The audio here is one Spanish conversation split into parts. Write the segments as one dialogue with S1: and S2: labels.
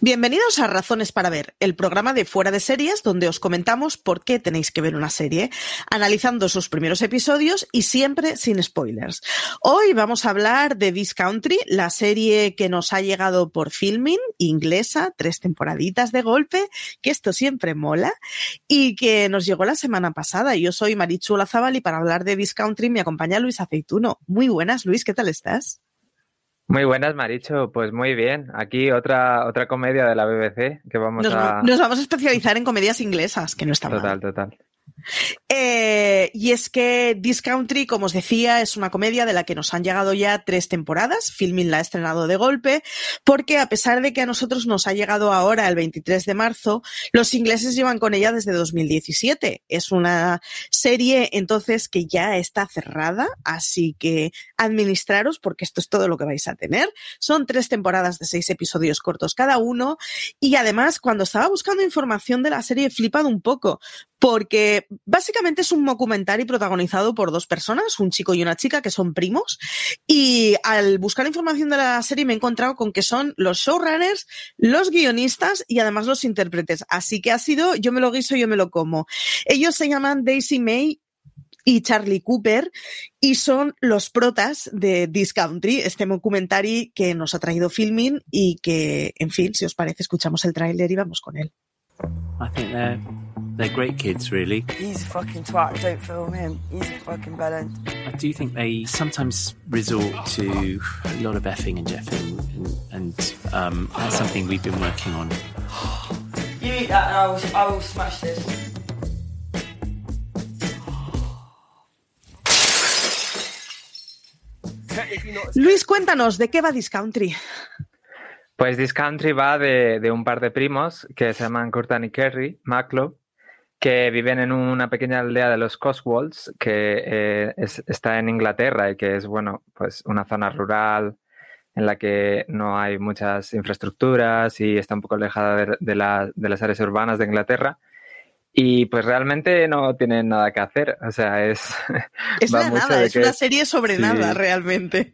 S1: Bienvenidos a Razones para Ver, el programa de fuera de series donde os comentamos por qué tenéis que ver una serie, analizando sus primeros episodios y siempre sin spoilers. Hoy vamos a hablar de This Country, la serie que nos ha llegado por filming, inglesa, tres temporaditas de golpe, que esto siempre mola, y que nos llegó la semana pasada. Yo soy Marichu Lazabal y para hablar de This Country me acompaña Luis Aceituno. Muy buenas, Luis, ¿qué tal estás?
S2: Muy buenas, Maricho. Pues muy bien. Aquí otra, otra comedia de la BBC que vamos
S1: nos,
S2: a.
S1: Nos vamos a especializar en comedias inglesas, que no está
S2: Total,
S1: mal.
S2: total.
S1: Eh, y es que This Country, como os decía, es una comedia de la que nos han llegado ya tres temporadas. Filming la ha estrenado de golpe, porque a pesar de que a nosotros nos ha llegado ahora el 23 de marzo, los ingleses llevan con ella desde 2017. Es una serie entonces que ya está cerrada, así que administraros porque esto es todo lo que vais a tener. Son tres temporadas de seis episodios cortos cada uno y además cuando estaba buscando información de la serie he flipado un poco porque básicamente es un documental protagonizado por dos personas, un chico y una chica que son primos, y al buscar información de la serie me he encontrado con que son los showrunners, los guionistas y además los intérpretes. Así que ha sido, yo me lo guiso, yo me lo como. Ellos se llaman Daisy May y Charlie Cooper y son los protas de This Country, este documental que nos ha traído filming y que, en fin, si os parece, escuchamos el tráiler y vamos con él.
S3: They're great kids, really.
S4: He's a fucking twat. Don't film him. He's a fucking bellend.
S3: I do think they sometimes resort to a lot of effing and jeffing, and, and um, that's something we've been working on.
S4: You eat that and I will, I will smash this.
S1: Luis, cuéntanos, ¿de qué va This Country?
S2: Pues This Country va de, de un par de primos que se llaman Curtan y Kerry Maclow, que viven en una pequeña aldea de los Cotswolds, que eh, es- está en Inglaterra y que es, bueno, pues una zona rural en la que no hay muchas infraestructuras y está un poco alejada de, de la- de las áreas urbanas de Inglaterra. Y pues realmente no tienen nada que hacer. O sea, es.
S1: Nada, es
S2: que
S1: una serie sobre
S2: sí.
S1: nada, realmente.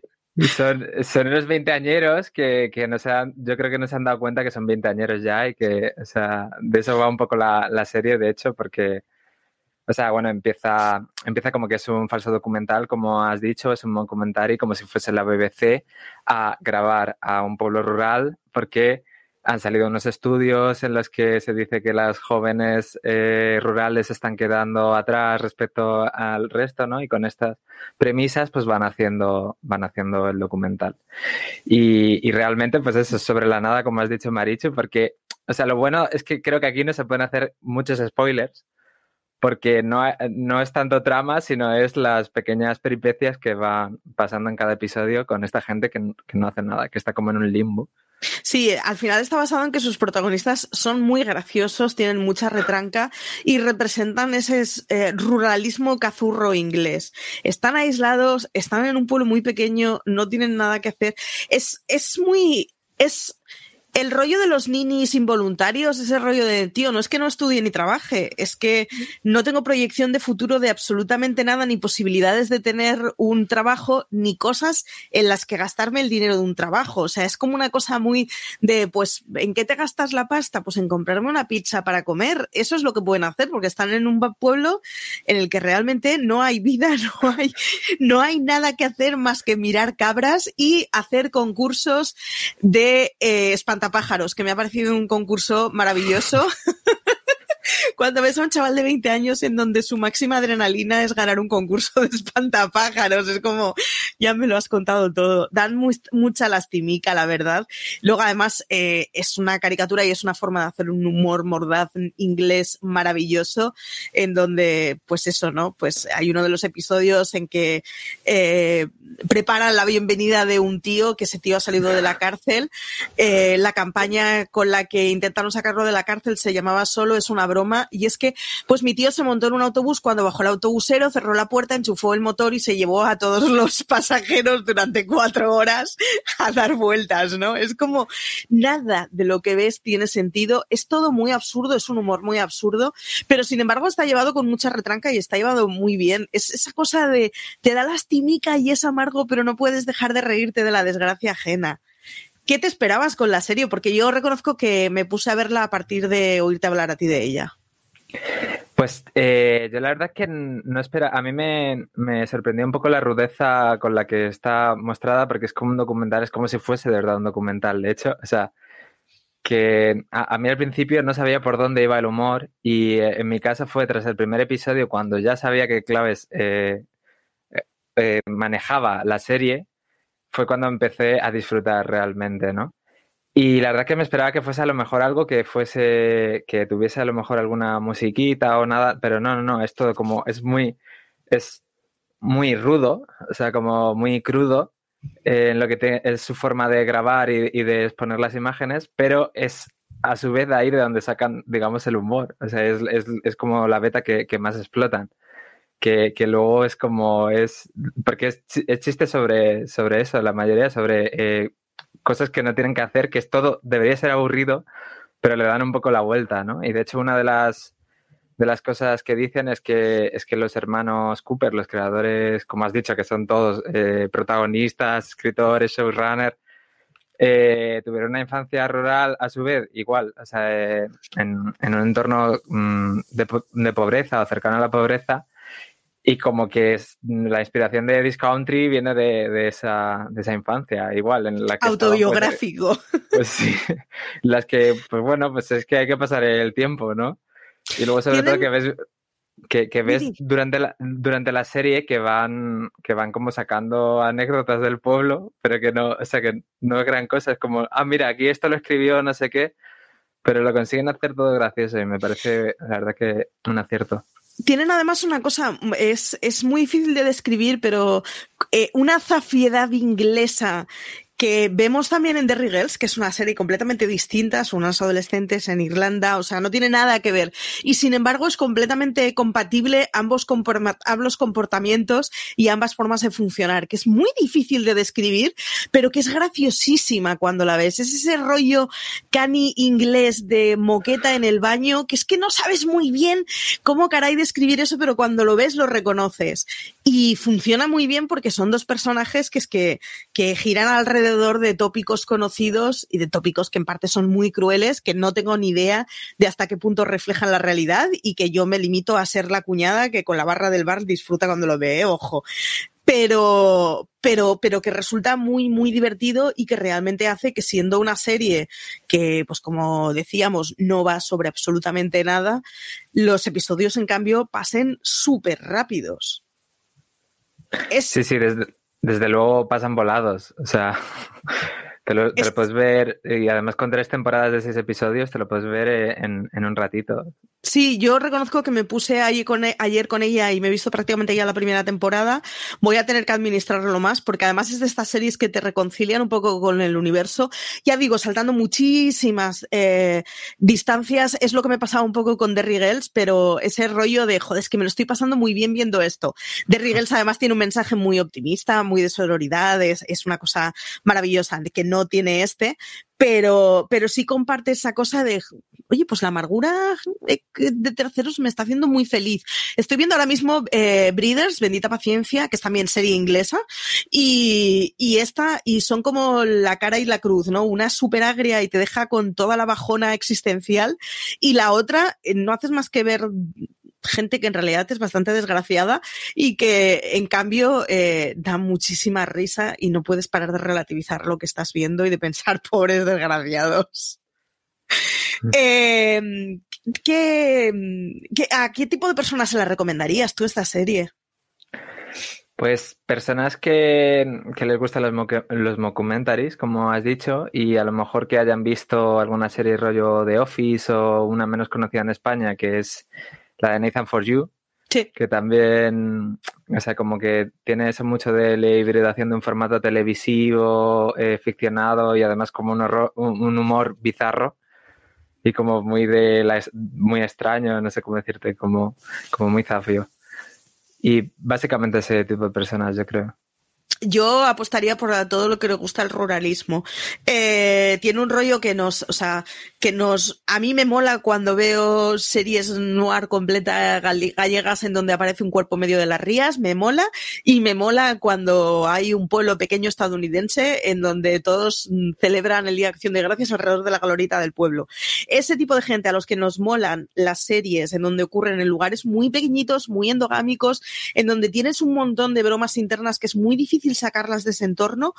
S2: Son, son unos veinteañeros que, que no se han, yo creo que no se han dado cuenta que son veinteañeros ya y que, o sea, de eso va un poco la, la serie, de hecho, porque, o sea, bueno, empieza, empieza como que es un falso documental, como has dicho, es un documental y como si fuese la BBC a grabar a un pueblo rural, porque han salido unos estudios en los que se dice que las jóvenes eh, rurales están quedando atrás respecto al resto, ¿no? Y con estas premisas, pues van haciendo, van haciendo el documental. Y, y realmente, pues eso es sobre la nada, como has dicho, Marichu, porque, o sea, lo bueno es que creo que aquí no se pueden hacer muchos spoilers, porque no, no es tanto trama, sino es las pequeñas peripecias que van pasando en cada episodio con esta gente que, que no hace nada, que está como en un limbo.
S1: Sí, al final está basado en que sus protagonistas son muy graciosos, tienen mucha retranca y representan ese eh, ruralismo cazurro inglés. Están aislados, están en un pueblo muy pequeño, no tienen nada que hacer. Es, es muy. Es, el rollo de los ninis involuntarios, ese rollo de, tío, no es que no estudie ni trabaje, es que no tengo proyección de futuro de absolutamente nada, ni posibilidades de tener un trabajo, ni cosas en las que gastarme el dinero de un trabajo. O sea, es como una cosa muy de, pues, ¿en qué te gastas la pasta? Pues en comprarme una pizza para comer. Eso es lo que pueden hacer, porque están en un pueblo en el que realmente no hay vida, no hay, no hay nada que hacer más que mirar cabras y hacer concursos de eh, Pájaros, que me ha parecido un concurso maravilloso. Cuando ves a un chaval de 20 años en donde su máxima adrenalina es ganar un concurso de espantapájaros, es como, ya me lo has contado todo. Dan mucha lastimica, la verdad. Luego, además, eh, es una caricatura y es una forma de hacer un humor mordaz inglés maravilloso, en donde, pues eso, ¿no? Pues hay uno de los episodios en que eh, preparan la bienvenida de un tío, que ese tío ha salido de la cárcel. Eh, la campaña con la que intentaron sacarlo de la cárcel se llamaba Solo es una broma y es que pues mi tío se montó en un autobús cuando bajó el autobusero, cerró la puerta, enchufó el motor y se llevó a todos los pasajeros durante cuatro horas a dar vueltas, ¿no? Es como nada de lo que ves tiene sentido, es todo muy absurdo, es un humor muy absurdo, pero sin embargo está llevado con mucha retranca y está llevado muy bien. Es esa cosa de te da lastimica y es amargo, pero no puedes dejar de reírte de la desgracia ajena. ¿Qué te esperabas con la serie? Porque yo reconozco que me puse a verla a partir de oírte hablar a ti de ella.
S2: Pues eh, yo la verdad es que no espera, a mí me, sorprendió un poco la rudeza con la que está mostrada, porque es como un documental, es como si fuese de verdad un documental. De hecho, o sea, que a, mí al principio no sabía por dónde iba el humor y eh, en mi caso fue tras el primer episodio cuando ya sabía que Claves eh, manejaba la serie, fue cuando empecé a disfrutar realmente, ¿no? Y la verdad que me esperaba que fuese a lo mejor algo que fuese, que tuviese a lo mejor alguna musiquita o nada, pero no, no, no, es todo como, es muy, es muy rudo, o sea, como muy crudo eh, en lo que es su forma de grabar y, de exponer las imágenes, pero es a su vez de ahí de donde sacan, digamos, el humor, o sea, es, es, es como la beta que, que más explotan. Que, que, luego es como es porque es, chiste sobre, sobre eso, la mayoría sobre eh, cosas que no tienen que hacer, que es todo, debería ser aburrido, pero le dan un poco la vuelta, ¿no? Y de hecho una de las, de las cosas que dicen es que, es que los hermanos Cooper, los creadores, como has dicho, que son todos eh, protagonistas, escritores, showrunners, eh, tuvieron una infancia rural a su vez igual, o sea, eh, en, en, un entorno mm, de, de, pobreza o cercano a la pobreza, y como que es, la inspiración de This Country viene de, de, esa, de esa infancia, igual. En la que
S1: pues, Autobiográfico.
S2: pues, sí, las que, pues bueno, pues es que hay que pasar el tiempo, ¿no? Y luego sobre todo que ves, que, que ves durante, la, durante la serie que van, que van como sacando anécdotas del pueblo, pero que no, o sea, que no es gran cosa, es como, ah, mira, aquí esto lo escribió no sé qué, pero lo consiguen hacer todo gracioso y me parece, la verdad que un acierto
S1: tienen además una cosa, es, es, muy difícil de describir, pero eh, una zafiedad inglesa que vemos también en Derry Girls, que es una serie completamente distinta, son unas adolescentes en Irlanda, o sea, no tiene nada que ver. Y sin embargo es completamente compatible ambos, ambos comportamientos y ambas formas de funcionar, que es muy difícil de describir, pero que es graciosísima cuando la ves. Es ese rollo cani inglés de moqueta en el baño, que es que no sabes muy bien cómo caray describir eso, pero cuando lo ves lo reconoces. Y funciona muy bien porque son dos personajes que es que, que giran alrededor de tópicos conocidos y de tópicos que en parte son muy crueles, que no tengo ni idea de hasta qué punto reflejan la realidad y que yo me limito a ser la cuñada que con la barra del bar disfruta cuando lo ve, ojo pero, pero, pero que resulta muy, muy divertido y que realmente hace que siendo una serie que, pues como decíamos, no va sobre absolutamente nada, los episodios en cambio pasen súper rápidos.
S2: Sí, sí, desde, desde luego pasan volados. O sea, te lo, puedes ver, y además con tres temporadas de seis episodios, te lo puedes ver eh, en, en un ratito.
S1: Sí, yo reconozco que me puse ayer con, e, ayer con ella y me he visto prácticamente ya la primera temporada. Voy a tener que administrarlo más porque además es de estas series que te reconcilian un poco con el universo. Ya digo, saltando muchísimas eh, distancias, es lo que me pasaba un poco con Derry Girls, pero ese rollo de, joder, es que me lo estoy pasando muy bien viendo esto. Derry Girls además tiene un mensaje muy optimista, muy de sororidad, es, es una cosa maravillosa, de que no tiene este, pero, pero sí comparte esa cosa de, oye, pues la amargura de terceros me está haciendo muy feliz. Estoy viendo ahora mismo eh, Breeders, Bendita Paciencia, que es también serie inglesa, y, y esta, y son como la cara y la cruz, ¿no? Una súper agria y te deja con toda la bajona existencial, y la otra, eh, no haces más que ver gente que en realidad es bastante desgraciada y que en cambio eh, da muchísima risa y no puedes parar de relativizar lo que estás viendo y de pensar pobres desgraciados. eh, ¿qué, qué, ¿A qué tipo de personas se la recomendarías tú esta serie?
S2: Pues personas que, que les gustan los, los mockumentaries, como has dicho, y a lo mejor que hayan visto alguna serie rollo de Office o una menos conocida en España, que es la de Nathan for You,
S1: Sí.
S2: que también, o sea, como que tiene eso mucho de la hibridación de un formato televisivo, eh, ficcionado y además como un, horror, un, un, humor bizarro y como muy de la, muy extraño, no sé cómo decirte, como, como muy zafio. Y básicamente ese tipo de personas, yo creo.
S1: Yo apostaría por todo lo que le gusta el ruralismo. Eh, tiene un rollo que nos, o sea, que nos, a mí me mola cuando veo series noir completa gallegas en donde aparece un cuerpo medio de las rías, me mola, y me mola cuando hay un pueblo pequeño estadounidense en donde todos celebran el Día de Acción de Gracias alrededor de la glorita del pueblo. Ese tipo de gente a los que nos molan las series en donde ocurren en lugares muy pequeñitos, muy endogámicos, en donde tienes un montón de bromas internas que es muy difícil sacarlas de ese entorno,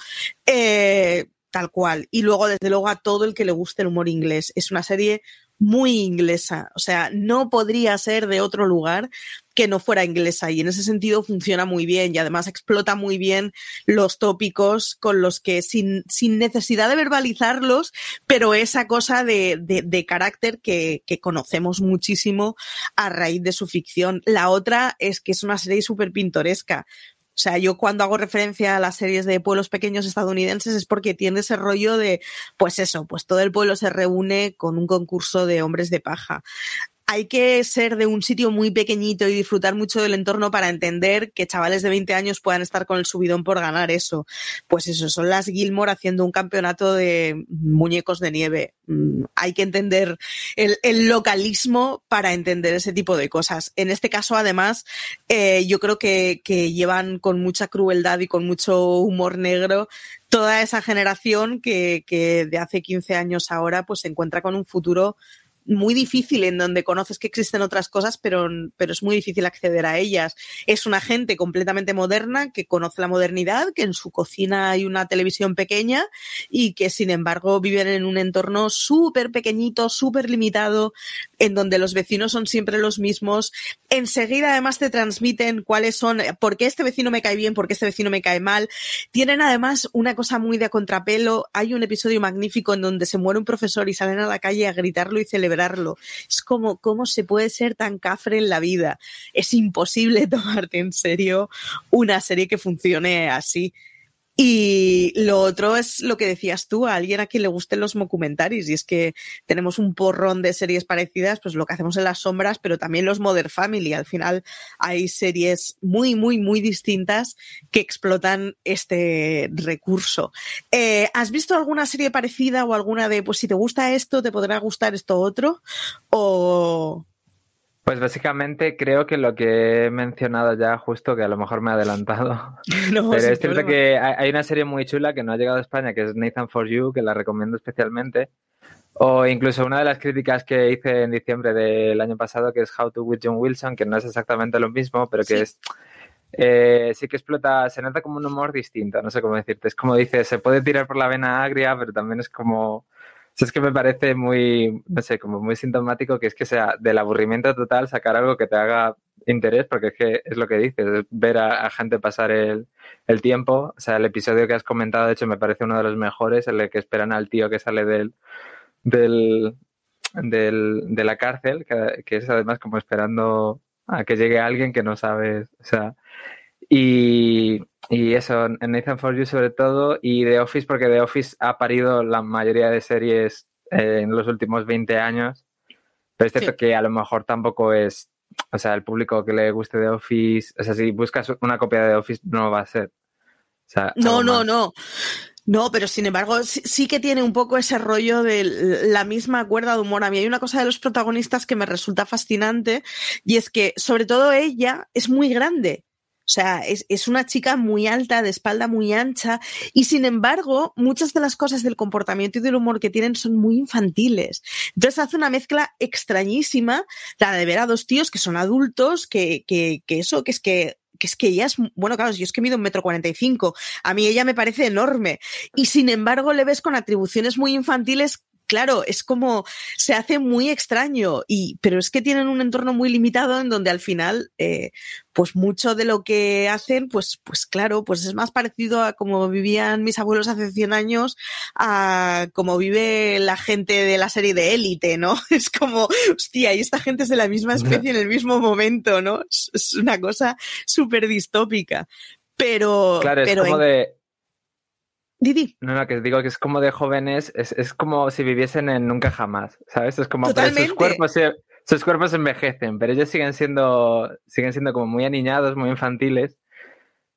S1: eh, tal cual. Y luego, desde luego, a todo el que le guste el humor inglés. Es una serie muy inglesa, o sea, no podría ser de otro lugar que no fuera inglesa y en ese sentido funciona muy bien y además explota muy bien los tópicos con los que sin, sin necesidad de verbalizarlos, pero esa cosa de, de, carácter que, que, conocemos muchísimo a raíz de su ficción. La otra es que es una serie súper pintoresca. Sea, yo cuando hago referencia a las series de pueblos pequeños estadounidenses es porque tiene ese rollo de, pues eso, pues todo el pueblo se reúne con un concurso de hombres de paja hay que ser de un sitio muy pequeñito y disfrutar mucho del entorno para entender que chavales de 20 años puedan estar con el subidón por ganar eso. Pues eso, son las Gilmore haciendo un campeonato de muñecos de nieve. Hay que entender el, localismo para entender ese tipo de cosas. En este caso, además, eh, yo creo que, que llevan con mucha crueldad y con mucho humor negro toda esa generación que, que de hace 15 años ahora pues se encuentra con un futuro muy difícil en donde conoces que existen otras cosas, pero, pero es muy difícil acceder a ellas. Es una gente completamente moderna que conoce la modernidad, que en su cocina hay una televisión pequeña y que sin embargo viven en un entorno súper pequeñito, súper limitado, en donde los vecinos son siempre los mismos. Enseguida además te transmiten cuáles son, por qué este vecino me cae bien, por qué este vecino me cae mal. Tienen además una cosa muy de contrapelo. Hay un episodio magnífico en donde se muere un profesor y salen a la calle a gritarlo y celebrar Es como, ¿cómo se puede ser tan cafre en la vida? Es imposible tomarte en serio una serie que funcione así. Y lo otro es lo que decías tú, a alguien a quien le gusten los documentaries, y es que tenemos un porrón de series parecidas, pues lo que hacemos en las sombras, pero también los Mother Family. Al final hay series muy, muy, muy distintas que explotan este recurso. Eh, ¿Has visto alguna serie parecida o alguna de, pues si te gusta esto, te podrá gustar esto otro? O,
S2: pues básicamente creo que lo que he mencionado ya, justo que a lo mejor me he adelantado. No, Pero es cierto problema. que hay una serie muy chula que no ha llegado a España, que es Nathan for You, que la recomiendo especialmente. O incluso una de las críticas que hice en diciembre del año pasado, que es How to with John Wilson, que no es exactamente lo mismo, pero que sí. es. Eh, sí que explota, se nota como un humor distinto, no sé cómo decirte. Es como dices, se puede tirar por la vena agria, pero también es como es que me parece muy, no sé, como muy sintomático que es que sea del aburrimiento total sacar algo que te haga interés, porque es que es lo que dices, ver a, gente pasar el, tiempo. O sea, el episodio que has comentado, de hecho, me parece uno de los mejores, el que esperan al tío que sale del, del, del de la cárcel, que, que, es además como esperando a que llegue alguien que no sabes, o sea, y, y eso, en Nathan For You sobre todo, y The Office, porque The Office ha parido la mayoría de series eh, en los últimos 20 años. Pero es cierto sí. que a lo mejor tampoco es, o sea, el público que le guste The Office, o sea, si buscas una copia de The Office no va a ser. O sea,
S1: no, no,
S2: más.
S1: no. No, pero sin embargo sí, sí, que tiene un poco ese rollo de la misma cuerda de humor. A mí hay una cosa de los protagonistas que me resulta fascinante y es que sobre todo ella es muy grande. O sea, es, es, una chica muy alta, de espalda muy ancha, y sin embargo, muchas de las cosas del comportamiento y del humor que tienen son muy infantiles. Entonces hace una mezcla extrañísima, la de ver a dos tíos que son adultos, que, que, que eso, que es que que es que ella es, bueno, claro, yo es que mido un metro cuarenta y cinco, a mí ella me parece enorme, y sin embargo le ves con atribuciones muy infantiles claro, es como se hace muy extraño, y, pero es que tienen un entorno muy limitado en donde al final, eh, pues mucho de lo que hacen, pues, pues claro, pues es más parecido a como vivían mis abuelos hace 100 años, a como vive la gente de la serie de élite, ¿no? Es como, hostia, y esta gente es de la misma especie en el mismo momento, ¿no? Es, una cosa súper distópica. Pero,
S2: claro, es
S1: pero
S2: como
S1: en...
S2: de,
S1: Didi.
S2: No, no, que digo que es como de jóvenes, es, es como si viviesen en nunca jamás, ¿sabes? Es como
S1: Totalmente.
S2: sus cuerpos, se, sus cuerpos envejecen, pero ellos siguen siendo, siguen siendo como muy aniñados, muy infantiles.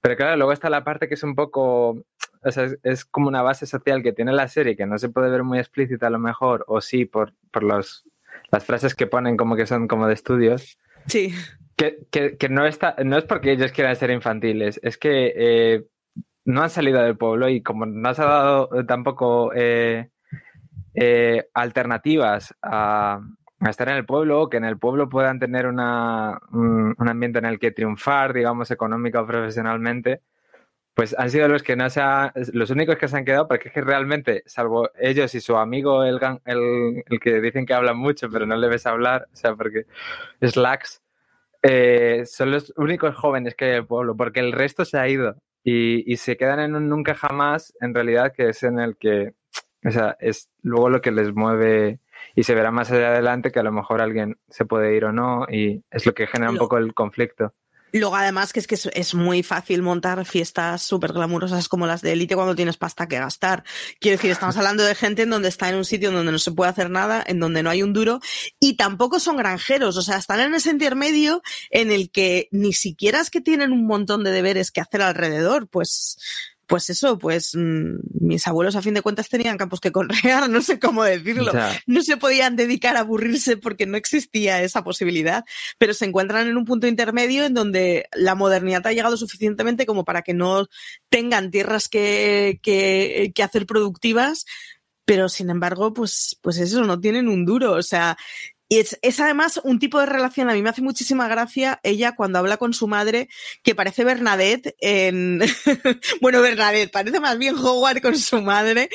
S2: Pero claro, luego está la parte que es un poco, o sea, es, es, como una base social que tiene la serie que no se puede ver muy explícita a lo mejor, o sí, por, por los, las frases que ponen como que son como de estudios.
S1: Sí.
S2: Que, que, que no, está, no es porque ellos quieran ser infantiles, es que eh, no han salido del pueblo y como no se ha dado tampoco eh, eh, alternativas a, estar en el pueblo, que en el pueblo puedan tener una, un, ambiente en el que triunfar, digamos, económica o profesionalmente, pues han sido los que no se los únicos que se han quedado, porque es que realmente, salvo ellos y su amigo, el, el, el que dicen que hablan mucho, pero no le ves hablar, o sea, porque lax, eh, son los únicos jóvenes que hay en el pueblo, porque el resto se ha ido y, y, se quedan en un nunca jamás, en realidad, que es en el que, o sea, es luego lo que les mueve y se verá más allá adelante que a lo mejor alguien se puede ir o no y es lo que genera un poco el conflicto.
S1: Luego, además, que es que es, muy fácil montar fiestas súper glamurosas como las de élite cuando tienes pasta que gastar. Quiero decir, estamos hablando de gente en donde está en un sitio donde no se puede hacer nada, en donde no hay un duro, y tampoco son granjeros, o sea, están en ese intermedio en el que ni siquiera es que tienen un montón de deberes que hacer alrededor, pues pues eso, pues mmm, mis abuelos a fin de cuentas tenían campos que conrear, no sé cómo decirlo. Ya. No se podían dedicar a aburrirse porque no existía esa posibilidad, pero se encuentran en un punto intermedio en donde la modernidad ha llegado suficientemente como para que no tengan tierras que, que, que hacer productivas, pero sin embargo, pues, pues eso, no tienen un duro. O sea, y es, es, además un tipo de relación, a mí me hace muchísima gracia ella cuando habla con su madre, que parece Bernadette en... bueno, Bernadette, parece más bien Howard con su madre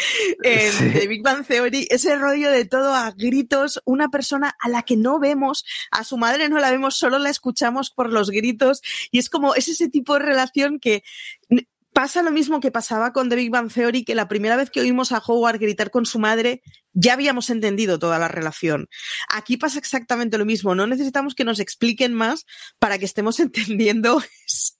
S1: en sí. The Big Bang Theory. Ese rollo de todo a gritos, una persona a la que no vemos, a su madre no la vemos, solo la escuchamos por los gritos. Y es como, es ese tipo de relación que pasa lo mismo que pasaba con The Big Bang Theory, que la primera vez que oímos a Howard gritar con su madre, ya habíamos entendido toda la relación. Aquí pasa exactamente lo mismo. No necesitamos que nos expliquen más para que estemos entendiendo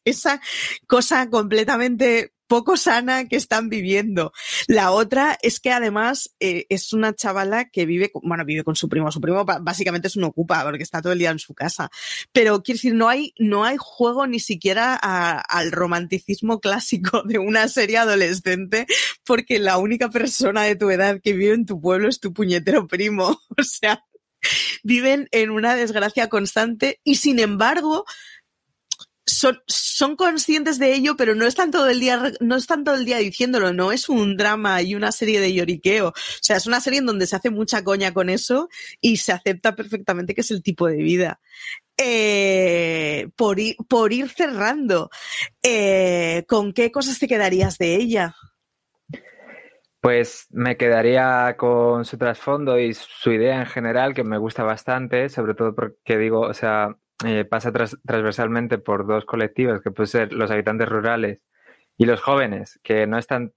S1: esa cosa completamente poco sana que están viviendo. La otra es que además eh, es una chavala que vive, con, bueno, vive con su primo. Su primo básicamente es un ocupa porque está todo el día en su casa. Pero quiero decir, no hay, no hay juego ni siquiera al romanticismo clásico de una serie adolescente porque la única persona de tu edad que vive en tu pueblo es tu puñetero primo. O sea, viven en una desgracia constante y sin embargo son, son, conscientes de ello, pero no están todo el día, no están todo el día diciéndolo, no es un drama y una serie de lloriqueo. O sea, es una serie en donde se hace mucha coña con eso y se acepta perfectamente que es el tipo de vida. Eh, por, ir, por ir cerrando, eh, ¿con qué cosas te quedarías de ella?
S2: Pues me quedaría con su trasfondo y su idea en general, que me gusta bastante, sobre todo porque digo, o sea, eh, pasa tras, transversalmente por dos colectivos, que pueden ser los habitantes rurales y los jóvenes, que no están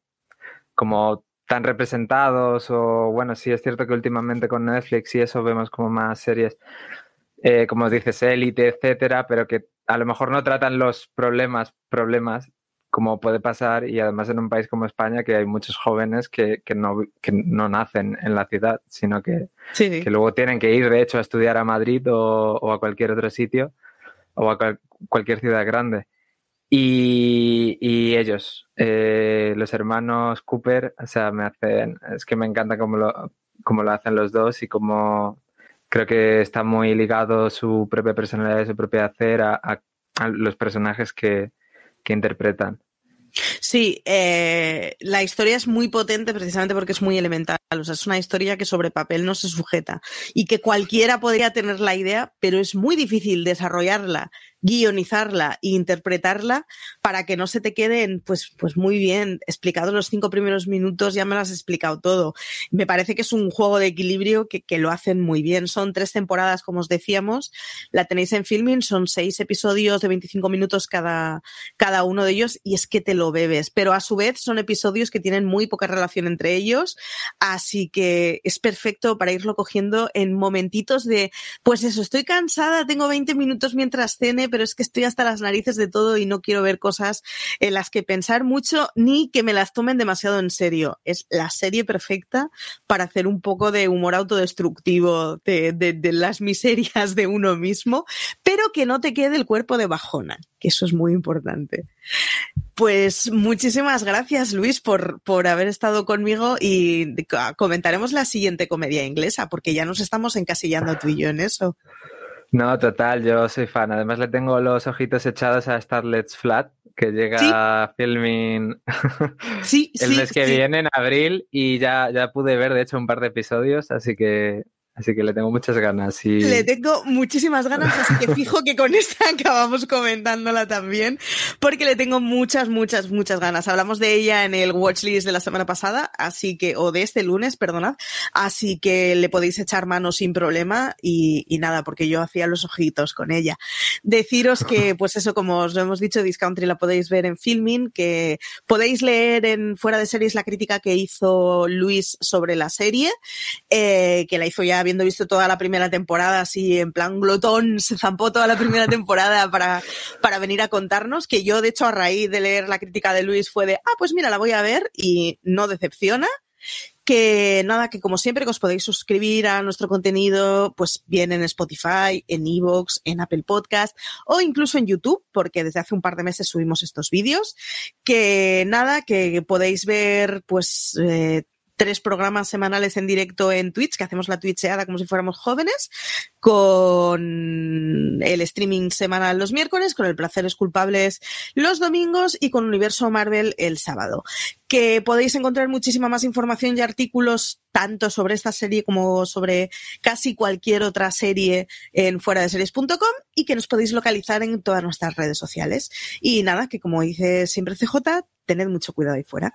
S2: como tan representados o bueno, sí es cierto que últimamente con Netflix y eso vemos como más series, eh, como dices, élite, etcétera, pero que a lo mejor no tratan los problemas, problemas como puede pasar y además en un país como España que hay muchos jóvenes que, que, no, que no, nacen en la ciudad, sino que,
S1: sí, sí.
S2: que, luego tienen que ir de hecho a estudiar a Madrid o, o a cualquier otro sitio o a cual, cualquier ciudad grande. Y, y ellos, eh, los hermanos Cooper, o sea, me hacen, es que me encanta cómo lo, cómo lo hacen los dos y cómo creo que está muy ligado su propia personalidad y su propio hacer a, a- a los personajes que, que interpretan.
S1: Sí, eh, la historia es muy potente precisamente porque es muy elemental. O sea, es una historia que sobre papel no se sujeta y que cualquiera podría tener la idea, pero es muy difícil desarrollarla, guionizarla e interpretarla para que no se te queden, pues, pues muy bien explicados los cinco primeros minutos, ya me lo has explicado todo. Me parece que es un juego de equilibrio que, que lo hacen muy bien. Son tres temporadas, como os decíamos, la tenéis en filming, son seis episodios de 25 minutos cada, cada uno de ellos y es que te lo bebes, pero a su vez son episodios que tienen muy poca relación entre ellos, así que es perfecto para irlo cogiendo en momentitos de, pues eso, estoy cansada, tengo 20 minutos mientras cene, pero es que estoy hasta las narices de todo y no quiero ver cosas en las que pensar mucho ni que me las tomen demasiado en serio. Es la serie perfecta para hacer un poco de humor autodestructivo de, las miserias de uno mismo, pero que no te quede el cuerpo de bajona, que eso es muy importante. Pues muchísimas gracias, Luis, por, por haber estado conmigo y comentaremos la siguiente comedia inglesa, porque ya nos estamos encasillando tú y yo en eso.
S2: No, total, yo soy fan. Además le tengo los ojitos echados a Starlet's Flat, que llega
S1: Sí.
S2: a filming
S1: Sí,
S2: el
S1: sí,
S2: mes que viene, en abril, y ya, ya pude ver, de hecho, un par de episodios, así que, así que le tengo muchas ganas. Y...
S1: Le tengo muchísimas ganas, así que fijo que con esta acabamos comentándola también, porque le tengo muchas, muchas, muchas ganas. Hablamos de ella en el watchlist de la semana pasada, así que, o de este lunes, perdonad, así que le podéis echar mano sin problema y, y nada, porque yo hacía los ojitos con ella. Deciros que, pues eso, como os lo hemos dicho, Discountry la podéis ver en filming, que podéis leer en Fuera de Series la crítica que hizo Luis sobre la serie, eh, que la hizo ya habiendo visto toda la primera temporada, así en plan glotón, se zampó toda la primera temporada para, para venir a contarnos, que yo de hecho a raíz de leer la crítica de Luis fue de, ah, pues mira, la voy a ver y no decepciona. Que nada, que como siempre que os podéis suscribir a nuestro contenido, pues bien en Spotify, en Evox, en Apple Podcast o incluso en YouTube, porque desde hace un par de meses subimos estos vídeos. Que nada, que podéis ver pues eh, tres programas semanales en directo en Twitch, que hacemos la Twitcheada como si fuéramos jóvenes, con el streaming semanal los miércoles, con el Placeres Culpables los domingos y con Universo Marvel el sábado. Que podéis encontrar muchísima más información y artículos tanto sobre esta serie como sobre casi cualquier otra serie en fuera de series.com y que nos podéis localizar en todas nuestras redes sociales. Y nada, que como dice siempre CJ, tened mucho cuidado ahí fuera.